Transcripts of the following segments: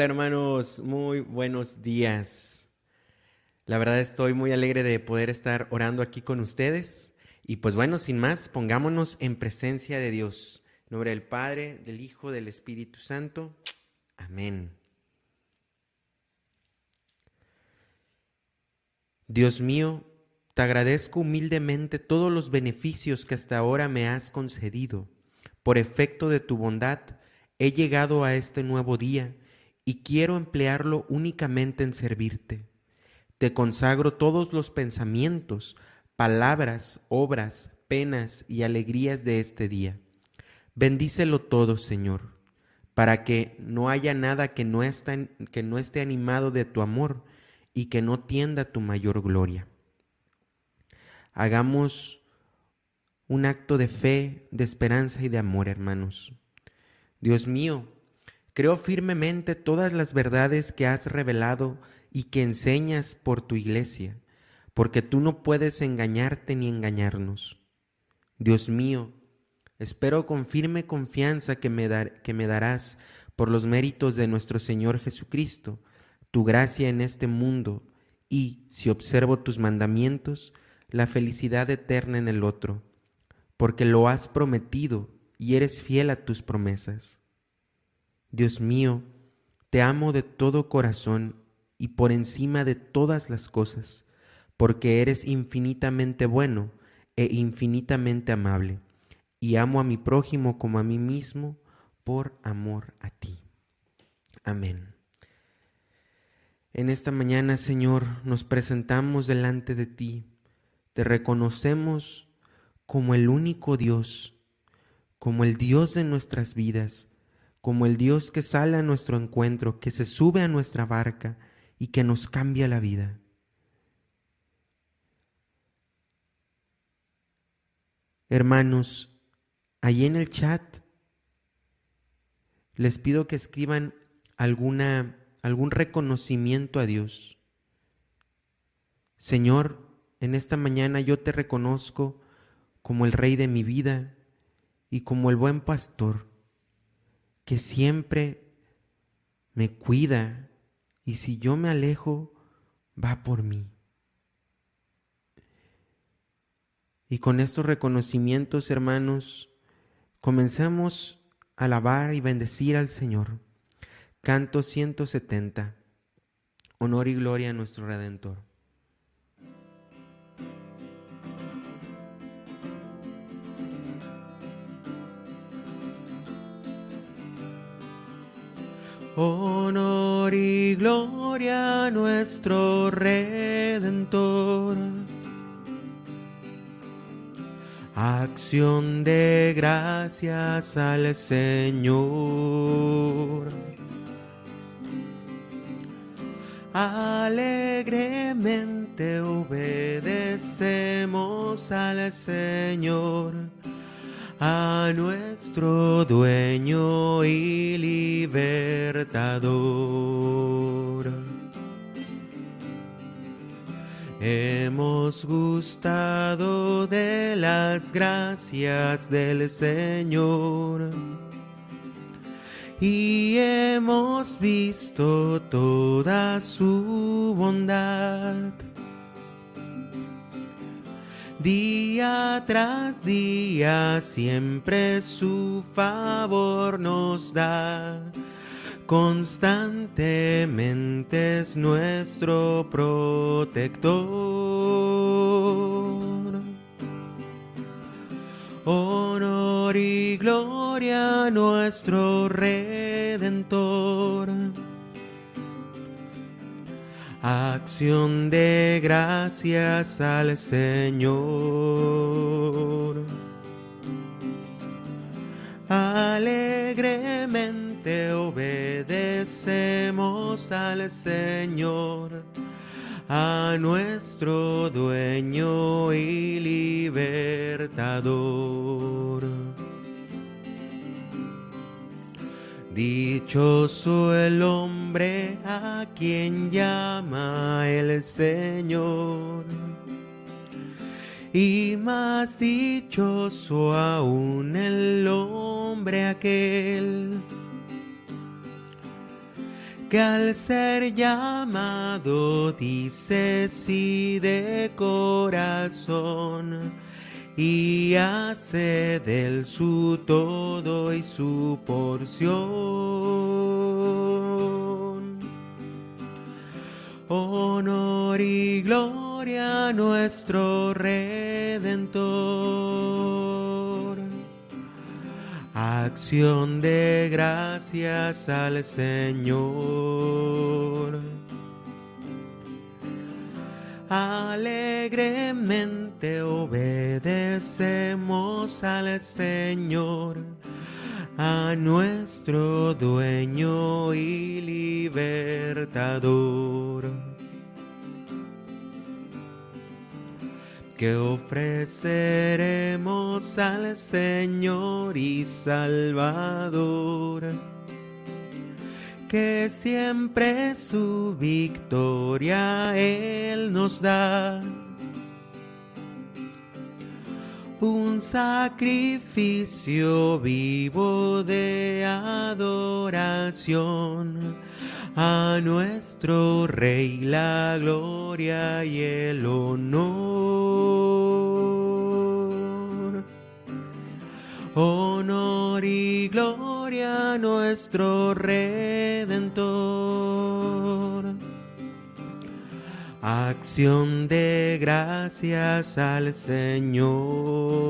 Hola hermanos, muy buenos días. La verdad estoy muy alegre de poder estar orando aquí con ustedes. Y pues bueno, sin más, pongámonos en presencia de Dios. Nombre del Padre, del Hijo, del Espíritu Santo. Amén. Dios mío, te agradezco humildemente todos los beneficios que hasta ahora me has concedido. Por efecto de tu bondad, he llegado a este nuevo día y quiero emplearlo únicamente en servirte. Te consagro todos los pensamientos, palabras, obras, penas y alegrías de este día. Bendícelo todo, Señor, para que no haya nada que no, que no esté animado de tu amor y que no tienda tu mayor gloria. Hagamos un acto de fe, de esperanza y de amor, hermanos. Dios mío, Creo firmemente todas las verdades que has revelado y que enseñas por tu iglesia, porque tú no puedes engañarte ni engañarnos. Dios mío, espero con firme confianza que me, que me darás por los méritos de nuestro Señor Jesucristo, tu gracia en este mundo y, si observo tus mandamientos, la felicidad eterna en el otro, porque lo has prometido y eres fiel a tus promesas. Dios mío, te amo de todo corazón y por encima de todas las cosas, porque eres infinitamente bueno e infinitamente amable, y amo a mi prójimo como a mí mismo por amor a ti. Amén. En esta mañana, Señor, nos presentamos delante de ti, te reconocemos como el único Dios, como el Dios de nuestras vidas, como el Dios que sale a nuestro encuentro, que se sube a nuestra barca y que nos cambia la vida. Hermanos, allí en el chat les pido que escriban alguna algún reconocimiento a Dios. Señor, en esta mañana yo te reconozco como el rey de mi vida y como el buen pastor que siempre me cuida y si yo me alejo, va por mí. Y con estos reconocimientos, hermanos, comenzamos a alabar y bendecir al Señor. Canto 170. Honor y gloria a nuestro Redentor. Honor y gloria a nuestro Redentor. Acción de gracias al Señor. Alegremente obedecemos al Señor a nuestro dueño y libertador. Hemos gustado de las gracias del Señor y hemos visto toda su bondad Día tras día siempre su favor nos da. Constantemente es nuestro protector. Honor y gloria a nuestro Redentor Acción de gracias al Señor. Alegremente obedecemos al Señor, a nuestro dueño y libertador. Dichoso el hombre a quien llama el Señor. Y más dichoso aún el hombre aquel que al ser llamado dice sí de corazón y hace del su todo y su porción. Honor y gloria a nuestro Redentor. Acción de gracias al Señor. Alegremente obedecemos al Señor, a nuestro dueño y libertador. Que ofreceremos al Señor y Salvador que siempre su victoria Él nos da. Un sacrificio vivo de adoración a nuestro Rey la gloria y el honor. Honor y gloria nuestro Redentor. Acción de gracias al Señor.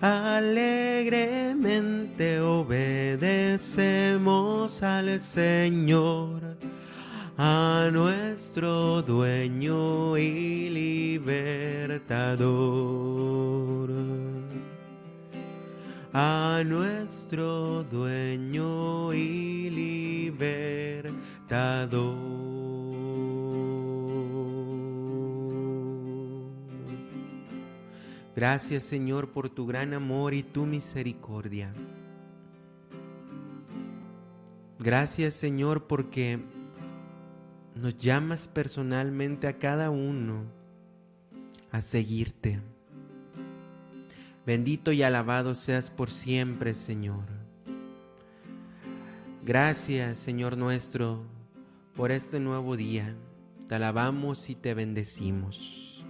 Alegremente obedecemos al Señor, a nuestro dueño y libertador a nuestro dueño y libertador. Gracias Señor por tu gran amor y tu misericordia. Gracias Señor porque nos llamas personalmente a cada uno a seguirte Bendito y alabado seas por siempre, Señor. Gracias, Señor nuestro, por este nuevo día. Te alabamos y te bendecimos.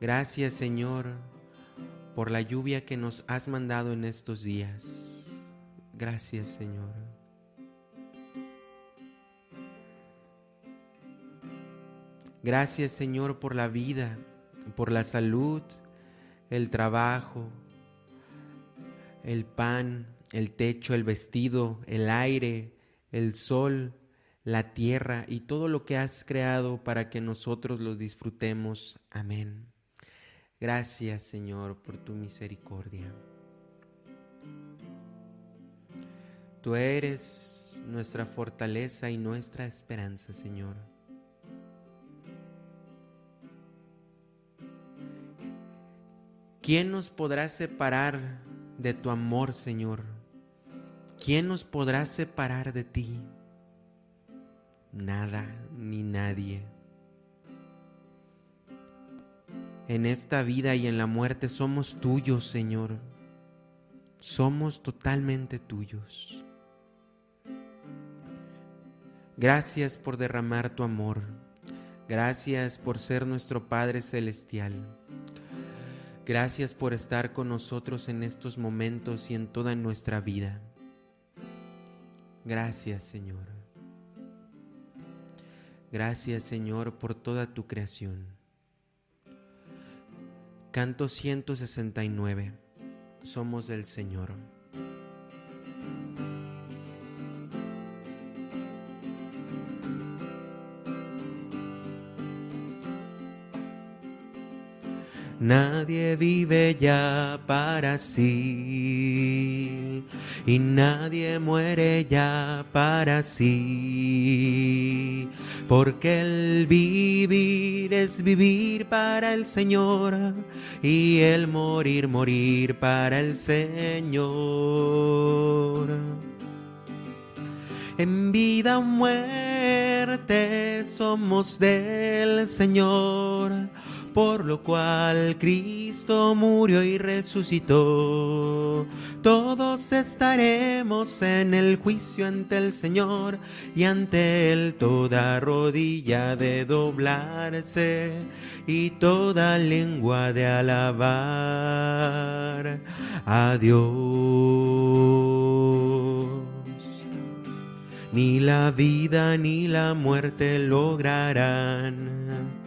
Gracias, Señor, por la lluvia que nos has mandado en estos días. Gracias, Señor. Gracias, Señor, por la vida, por la salud el trabajo, el pan, el techo, el vestido, el aire, el sol, la tierra y todo lo que has creado para que nosotros lo disfrutemos. Amén. Gracias Señor por tu misericordia. Tú eres nuestra fortaleza y nuestra esperanza, Señor. ¿Quién nos podrá separar de tu amor, Señor? ¿Quién nos podrá separar de ti? Nada ni nadie. En esta vida y en la muerte somos tuyos, Señor. Somos totalmente tuyos. Gracias por derramar tu amor. Gracias por ser nuestro Padre Celestial. Gracias por estar con nosotros en estos momentos y en toda nuestra vida. Gracias Señor. Gracias Señor por toda tu creación. Canto 169. Somos del Señor. Nadie vive ya para sí y nadie muere ya para sí. Porque el vivir es vivir para el Señor y el morir, morir para el Señor. En vida o muerte somos del Señor por lo cual Cristo murió y resucitó. Todos estaremos en el juicio ante el Señor y ante Él toda rodilla de doblarse y toda lengua de alabar a Dios ni la vida ni la muerte lograrán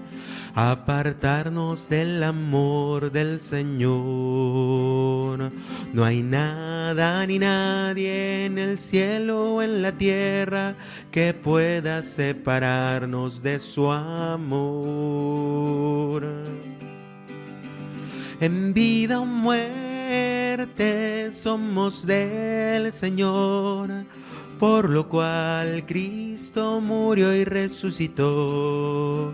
apartarnos del amor del Señor. No hay nada ni nadie en el cielo o en la tierra que pueda separarnos de su amor. En vida o muerte somos del Señor por lo cual Cristo murió y resucitó.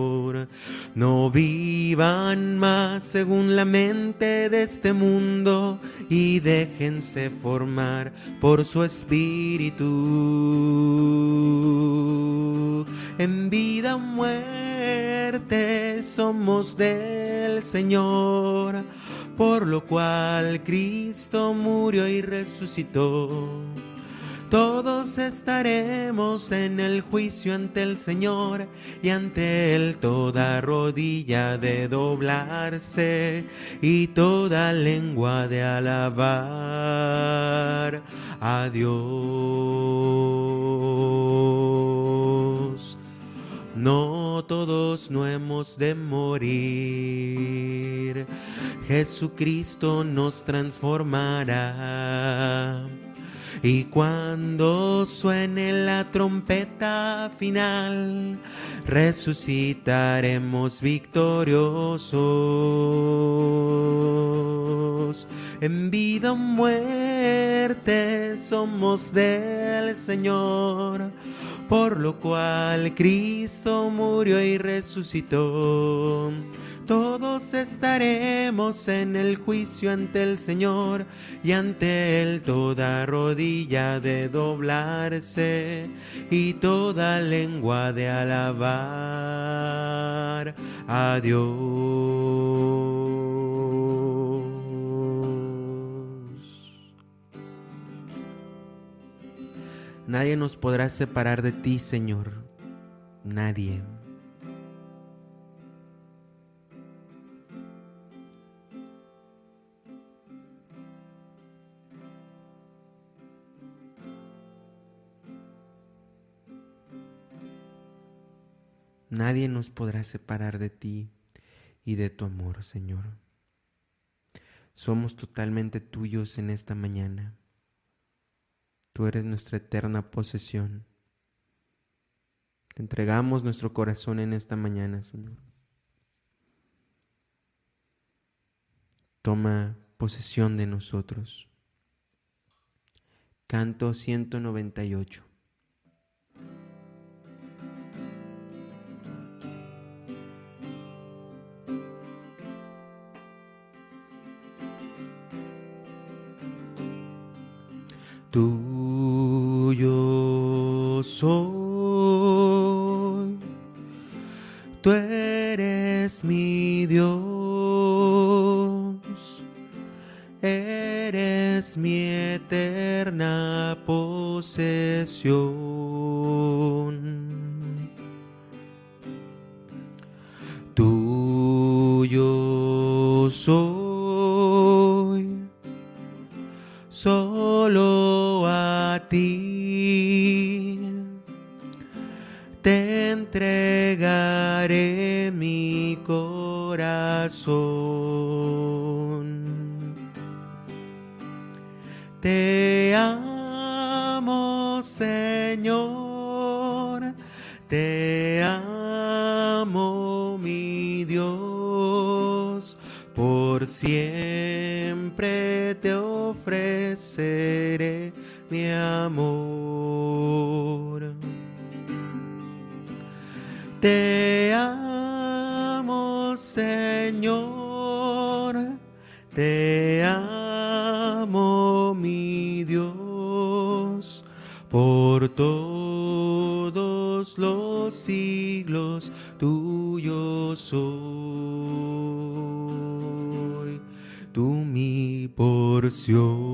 No vivan más según la mente de este mundo y déjense formar por su espíritu. En vida o muerte somos del Señor, por lo cual Cristo murió y resucitó todos estaremos en el juicio ante el Señor y ante Él toda rodilla de doblarse y toda lengua de alabar a Dios. No todos no hemos de morir, Jesucristo nos transformará y cuando suene la trompeta final, resucitaremos victoriosos. En vida o muerte somos del Señor, por lo cual Cristo murió y resucitó todos estaremos en el juicio ante el Señor y ante Él toda rodilla de doblarse y toda lengua de alabar a Dios. Nadie nos podrá separar de ti, Señor. Nadie. Nadie nos podrá separar de ti y de tu amor, Señor. Somos totalmente tuyos en esta mañana. Tú eres nuestra eterna posesión. Te entregamos nuestro corazón en esta mañana, Señor. Toma posesión de nosotros. Canto 198. Tuyo soy, tú eres mi Dios, eres mi eterna posesión. Tuyo soy, tuyo soy, tú mi porción.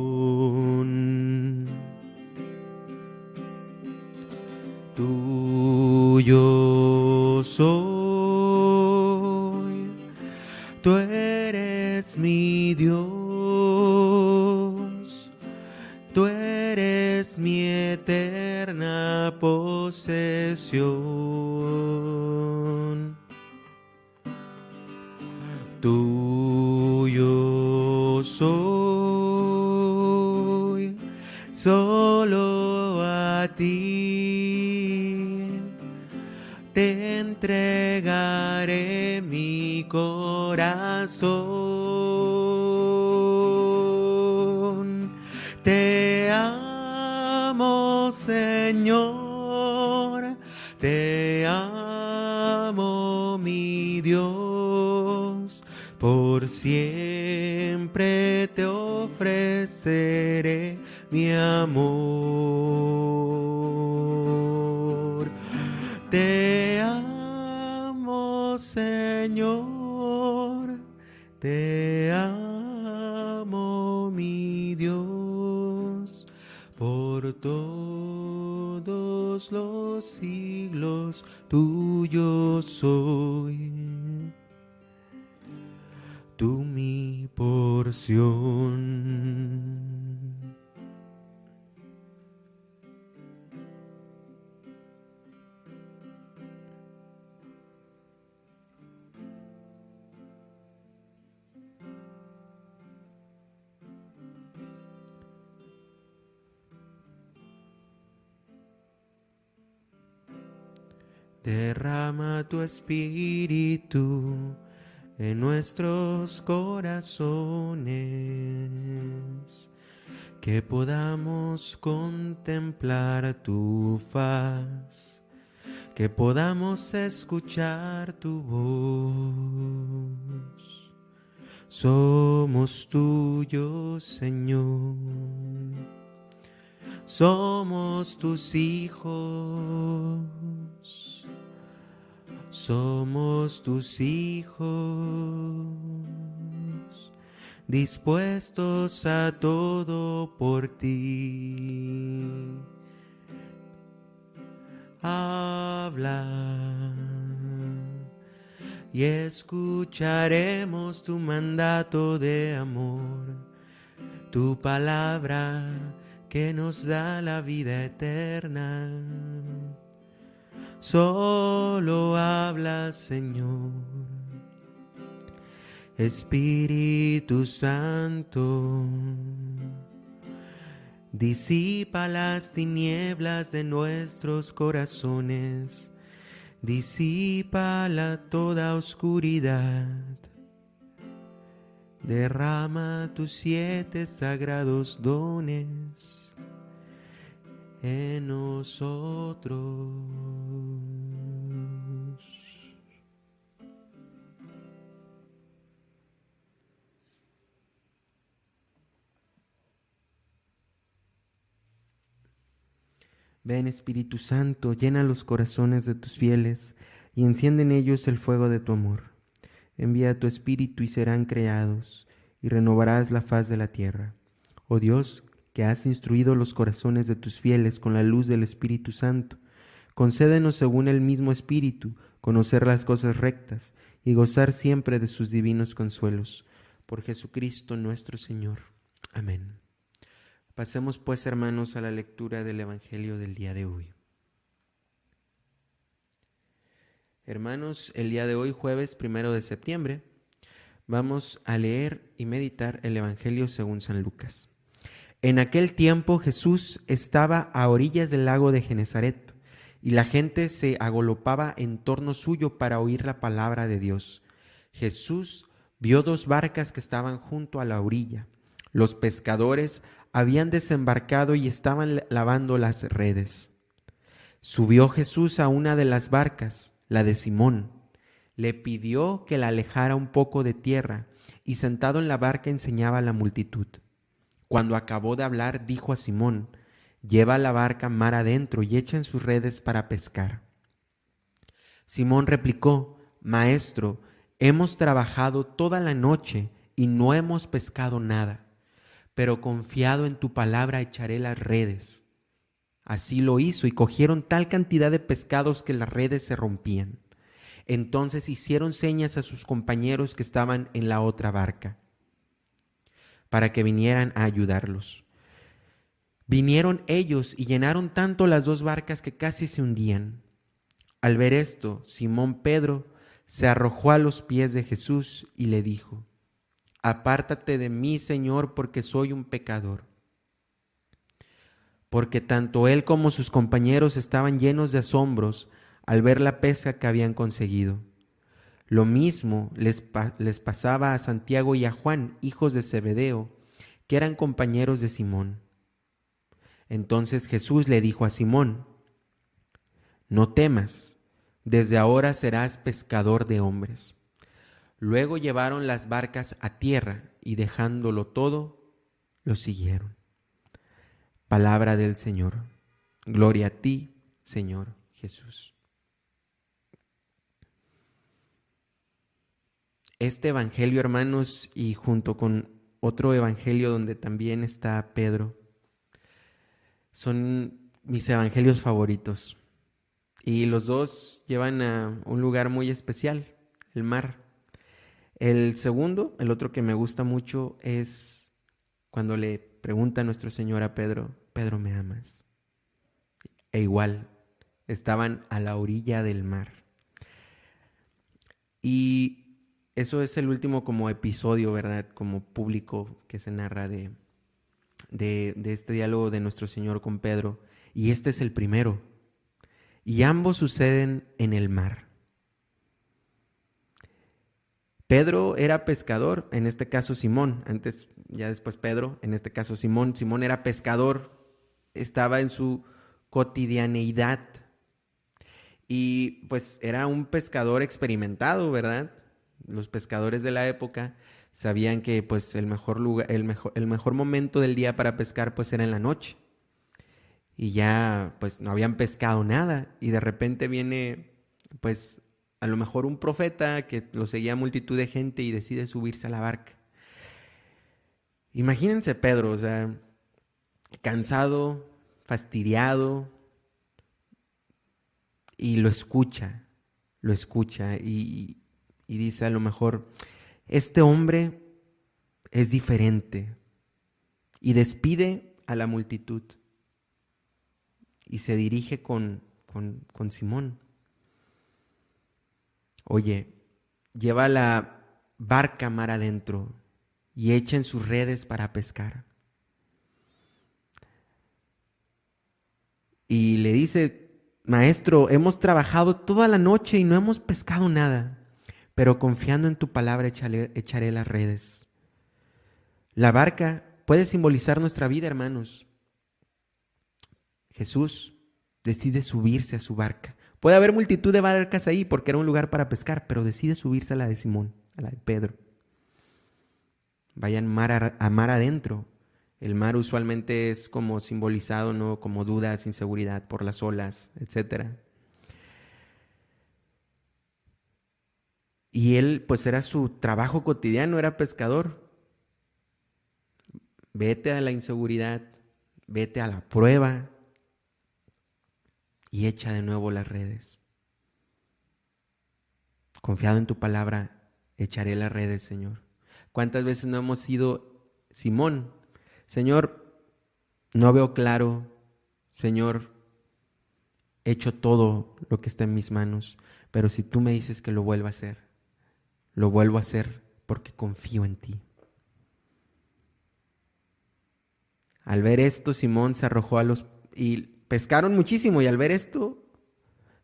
Por siempre te ofreceré mi amor. Te amo, Señor, te amo, mi Dios, por todos los siglos tuyo soy. Porción. Derrama tu espíritu en nuestros corazones, que podamos contemplar tu faz, que podamos escuchar tu voz. Somos tuyos, Señor. Somos tus hijos. Somos tus hijos, dispuestos a todo por ti. Habla y escucharemos tu mandato de amor, tu palabra que nos da la vida eterna. Solo habla, Señor. Espíritu Santo, disipa las tinieblas de nuestros corazones, disipa la toda oscuridad. Derrama tus siete sagrados dones en nosotros. Ven Espíritu Santo, llena los corazones de tus fieles y enciende en ellos el fuego de tu amor. Envía tu Espíritu y serán creados, y renovarás la faz de la tierra. Oh Dios, que has instruido los corazones de tus fieles con la luz del Espíritu Santo, concédenos según el mismo Espíritu conocer las cosas rectas y gozar siempre de sus divinos consuelos. Por Jesucristo nuestro Señor. Amén. Pasemos pues, hermanos, a la lectura del Evangelio del día de hoy. Hermanos, el día de hoy, jueves primero de septiembre, vamos a leer y meditar el Evangelio según San Lucas. En aquel tiempo Jesús estaba a orillas del lago de Genezaret y la gente se agolopaba en torno suyo para oír la palabra de Dios. Jesús vio dos barcas que estaban junto a la orilla. Los pescadores habían desembarcado y estaban lavando las redes. Subió Jesús a una de las barcas, la de Simón. Le pidió que la alejara un poco de tierra y sentado en la barca enseñaba a la multitud. Cuando acabó de hablar, dijo a Simón, lleva la barca mar adentro y echen sus redes para pescar. Simón replicó, Maestro, hemos trabajado toda la noche y no hemos pescado nada, pero confiado en tu palabra echaré las redes. Así lo hizo y cogieron tal cantidad de pescados que las redes se rompían. Entonces hicieron señas a sus compañeros que estaban en la otra barca, para que vinieran a ayudarlos. Vinieron ellos y llenaron tanto las dos barcas que casi se hundían. Al ver esto, Simón Pedro se arrojó a los pies de Jesús y le dijo, Apártate de mí, Señor, porque soy un pecador. Porque tanto él como sus compañeros estaban llenos de asombros al ver la pesca que habían conseguido. Lo mismo les, pasaba a Santiago y a Juan, hijos de Zebedeo, que eran compañeros de Simón. Entonces Jesús le dijo a Simón, No temas, desde ahora serás pescador de hombres. Luego llevaron las barcas a tierra y dejándolo todo, lo siguieron. Palabra del Señor. Gloria a ti, Señor Jesús. Este Evangelio, hermanos, y junto con otro Evangelio donde también está Pedro, son mis Evangelios favoritos. Y los dos llevan a un lugar muy especial, el mar. El segundo, el otro que me gusta mucho, es cuando le pregunta a nuestro Señor a Pedro, Pedro, ¿me amas? E igual, estaban a la orilla del mar. Y eso es el último como episodio, ¿verdad? Como público que se narra de, de, este diálogo de nuestro Señor con Pedro. Y este es el primero. Y ambos suceden en el mar. Pedro era pescador, en este caso Simón, antes, ya después Pedro, en este caso Simón. Simón era pescador, estaba en su cotidianeidad y pues era un pescador experimentado, ¿verdad? Los pescadores de la época sabían que pues el mejor lugar, el mejor, el mejor momento del día para pescar pues era en la noche. Y ya pues no habían pescado nada y de repente viene pues a lo mejor un profeta que lo seguía multitud de gente y decide subirse a la barca. Imagínense Pedro, o sea, cansado, fastidiado, y lo escucha, lo escucha y, y dice a lo mejor, este hombre es diferente y despide a la multitud y se dirige con, con, Simón. Oye, lleva la barca mar adentro y echen sus redes para pescar. Y le dice, maestro, hemos trabajado toda la noche y no hemos pescado nada pero confiando en tu palabra echaré, las redes. La barca puede simbolizar nuestra vida, hermanos. Jesús decide subirse a su barca. Puede haber multitud de barcas ahí porque era un lugar para pescar, pero decide subirse a la de Simón, a la de Pedro. Vayan mar a, mar adentro. El mar usualmente es como simbolizado, ¿no? Como dudas, inseguridad por las olas, etcétera. Y él, pues era su trabajo cotidiano, era pescador. Vete a la inseguridad, vete a la prueba y echa de nuevo las redes. Confiado en tu palabra, echaré las redes, Señor. ¿Cuántas veces no hemos sido Simón? Señor, no veo claro. Señor, he hecho todo lo que está en mis manos, pero si tú me dices que lo vuelva a hacer, lo vuelvo a hacer porque confío en ti. Al ver esto, Simón se arrojó a los... y pescaron muchísimo y al ver esto,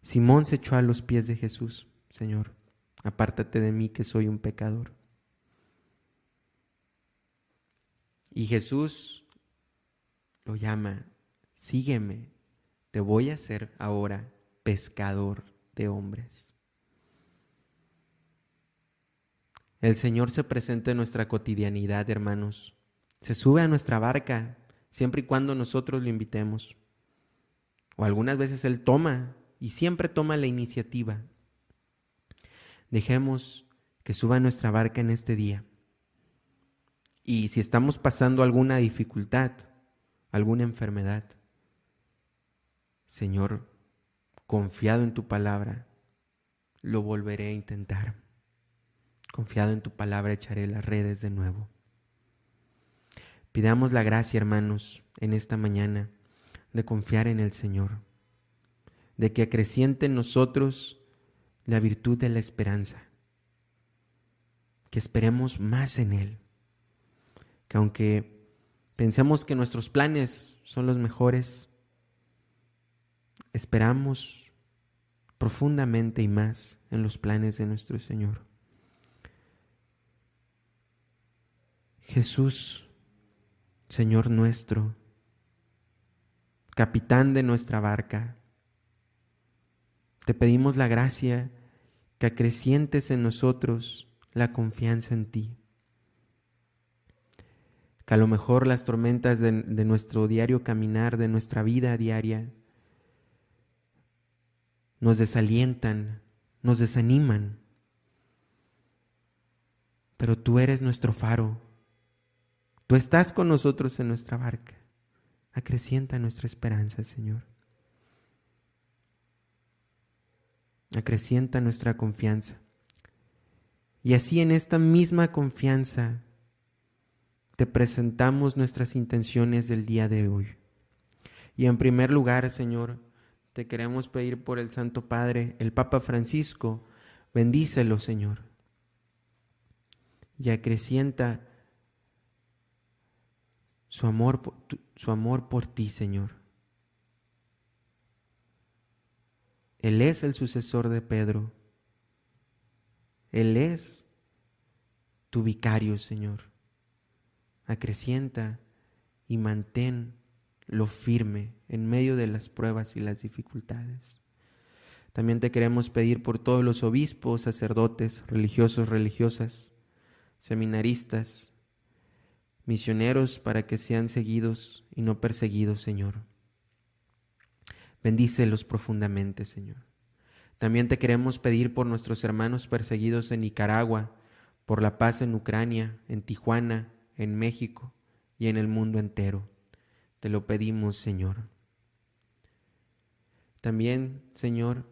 Simón se echó a los pies de Jesús, Señor, apártate de mí que soy un pecador. Y Jesús lo llama, sígueme, te voy a hacer ahora pescador de hombres. El Señor se presenta en nuestra cotidianidad, hermanos. Se sube a nuestra barca siempre y cuando nosotros lo invitemos. O algunas veces Él toma y siempre toma la iniciativa. Dejemos que suba nuestra barca en este día. Y si estamos pasando alguna dificultad, alguna enfermedad, Señor, confiado en tu palabra, lo volveré a intentar. Confiado en tu palabra, echaré las redes de nuevo. Pidamos la gracia, hermanos, en esta mañana de confiar en el Señor, de que acreciente en nosotros la virtud de la esperanza, que esperemos más en Él, que aunque pensemos que nuestros planes son los mejores, esperamos profundamente y más en los planes de nuestro Señor. Jesús, Señor nuestro, capitán de nuestra barca, te pedimos la gracia que acrecientes en nosotros la confianza en ti. Que a lo mejor las tormentas de, nuestro diario caminar, de nuestra vida diaria, nos desalientan, nos desaniman. Pero tú eres nuestro faro. Tú estás con nosotros en nuestra barca. Acrecienta nuestra esperanza, Señor. Acrecienta nuestra confianza. Y así en esta misma confianza te presentamos nuestras intenciones del día de hoy. Y en primer lugar, Señor, te queremos pedir por el Santo Padre, el Papa Francisco, bendícelo, Señor, y acrecienta su amor, su amor por ti, Señor. Él es el sucesor de Pedro. Él es tu vicario, Señor. Acrecienta y mantén lo firme en medio de las pruebas y las dificultades. También te queremos pedir por todos los obispos, sacerdotes, religiosos, religiosas, seminaristas, misioneros para que sean seguidos y no perseguidos, Señor. Bendícelos profundamente, Señor. También te queremos pedir por nuestros hermanos perseguidos en Nicaragua, por la paz en Ucrania, en Tijuana, en México y en el mundo entero. Te lo pedimos, Señor. También, Señor,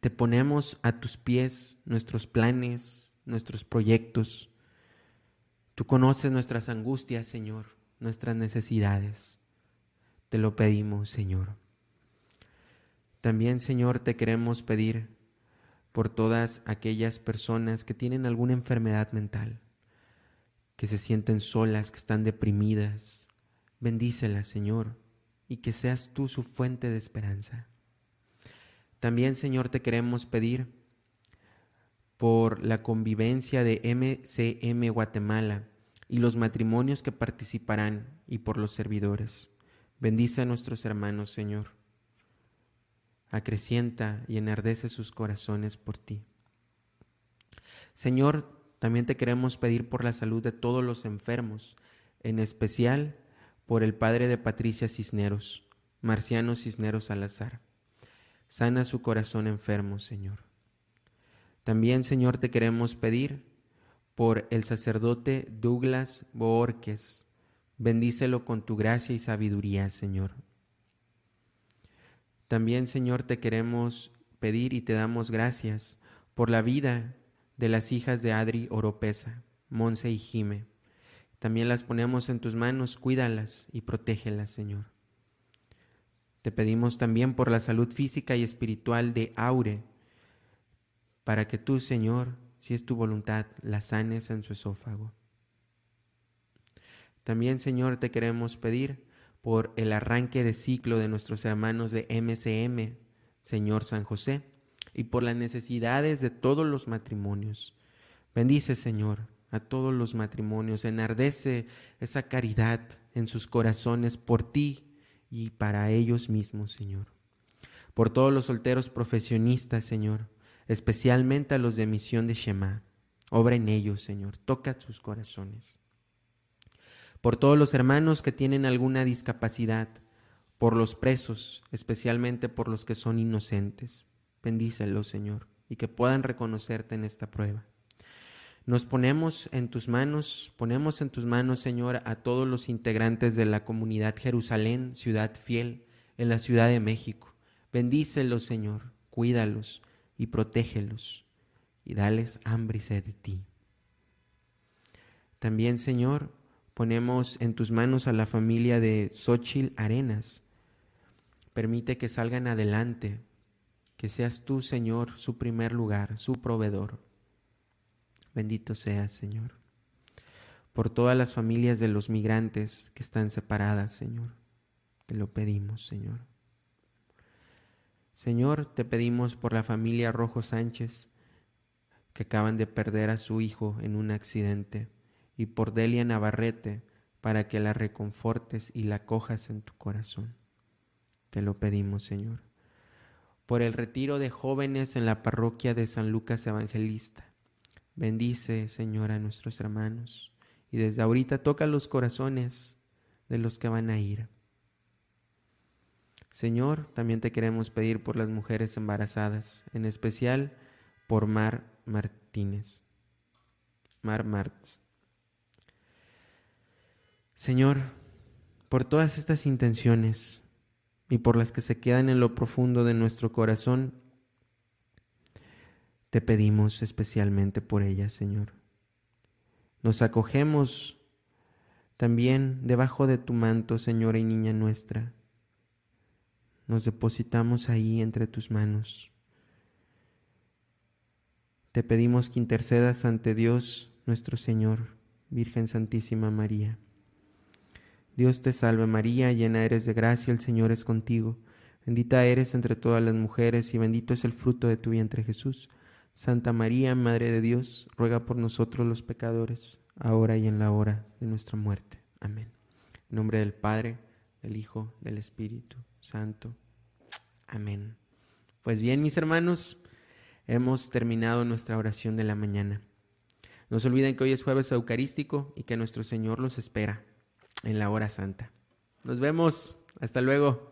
te ponemos a tus pies nuestros planes, nuestros proyectos. Tú conoces nuestras angustias, Señor, nuestras necesidades. Te lo pedimos, Señor. También, Señor, te queremos pedir por todas aquellas personas que tienen alguna enfermedad mental, que se sienten solas, que están deprimidas, Bendícela, Señor, y que seas tú su fuente de esperanza. También, Señor, te queremos pedir por la convivencia de MCM Guatemala y los matrimonios que participarán y por los servidores. Bendice a nuestros hermanos, Señor. Acrecienta y enardece sus corazones por ti. Señor, también te queremos pedir por la salud de todos los enfermos, en especial por el padre de Patricia Cisneros, Marciano Cisneros Salazar. Sana su corazón enfermo, Señor. También, Señor, te queremos pedir por el sacerdote Douglas Boorques. Bendícelo con tu gracia y sabiduría, Señor. También, Señor, te queremos pedir y te damos gracias por la vida de las hijas de Adri Oropesa, Monse y Jime. También las ponemos en tus manos, cuídalas y protégelas, Señor. Te pedimos también por la salud física y espiritual de Aure, para que tú, Señor, si es tu voluntad, la sanes en su esófago. También, Señor, te queremos pedir por el arranque de ciclo de nuestros hermanos de MCM, Señor San José, y por las necesidades de todos los matrimonios. Bendice, Señor, a todos los matrimonios, enardece esa caridad en sus corazones por ti y para ellos mismos, Señor. Por todos los solteros profesionistas, Señor, especialmente a los de misión de Shema. Obra en ellos, Señor, toca sus corazones. Por todos los hermanos que tienen alguna discapacidad, por los presos, especialmente por los que son inocentes. Bendícelos, Señor, y que puedan reconocerte en esta prueba. Nos ponemos en tus manos, ponemos en tus manos, Señor, a todos los integrantes de la comunidad Jerusalén, ciudad fiel, en la Ciudad de México. Bendícelos, Señor, cuídalos y protégelos y dales hambre y sed de ti. También, Señor, ponemos en tus manos a la familia de Xochil Arenas. Permite que salgan adelante, que seas tú, Señor, su primer lugar, su proveedor. Bendito seas, Señor. Por todas las familias de los migrantes que están separadas, Señor. Te lo pedimos, Señor. Señor, te pedimos por la familia Rojo Sánchez, que acaban de perder a su hijo en un accidente, y por Delia Navarrete, para que la reconfortes y la cojas en tu corazón. Te lo pedimos, Señor. Por el retiro de jóvenes en la parroquia de San Lucas Evangelista, Bendice, Señor, a nuestros hermanos y desde ahorita toca los corazones de los que van a ir. Señor, también te queremos pedir por las mujeres embarazadas, en especial por Mar Martínez. Mar Martz. Señor, por todas estas intenciones y por las que se quedan en lo profundo de nuestro corazón, te pedimos especialmente por ella, Señor. Nos acogemos también debajo de tu manto, Señora y Niña nuestra. Nos depositamos ahí entre tus manos. Te pedimos que intercedas ante Dios nuestro Señor, Virgen Santísima María. Dios te salve María, llena eres de gracia, el Señor es contigo. Bendita eres entre todas las mujeres y bendito es el fruto de tu vientre Jesús. Santa María, Madre de Dios, ruega por nosotros los pecadores, ahora y en la hora de nuestra muerte. Amén. En nombre del Padre, del Hijo, del Espíritu Santo. Amén. Pues bien, mis hermanos, hemos terminado nuestra oración de la mañana. No se olviden que hoy es jueves eucarístico y que nuestro Señor los espera en la hora santa. Nos vemos. Hasta luego.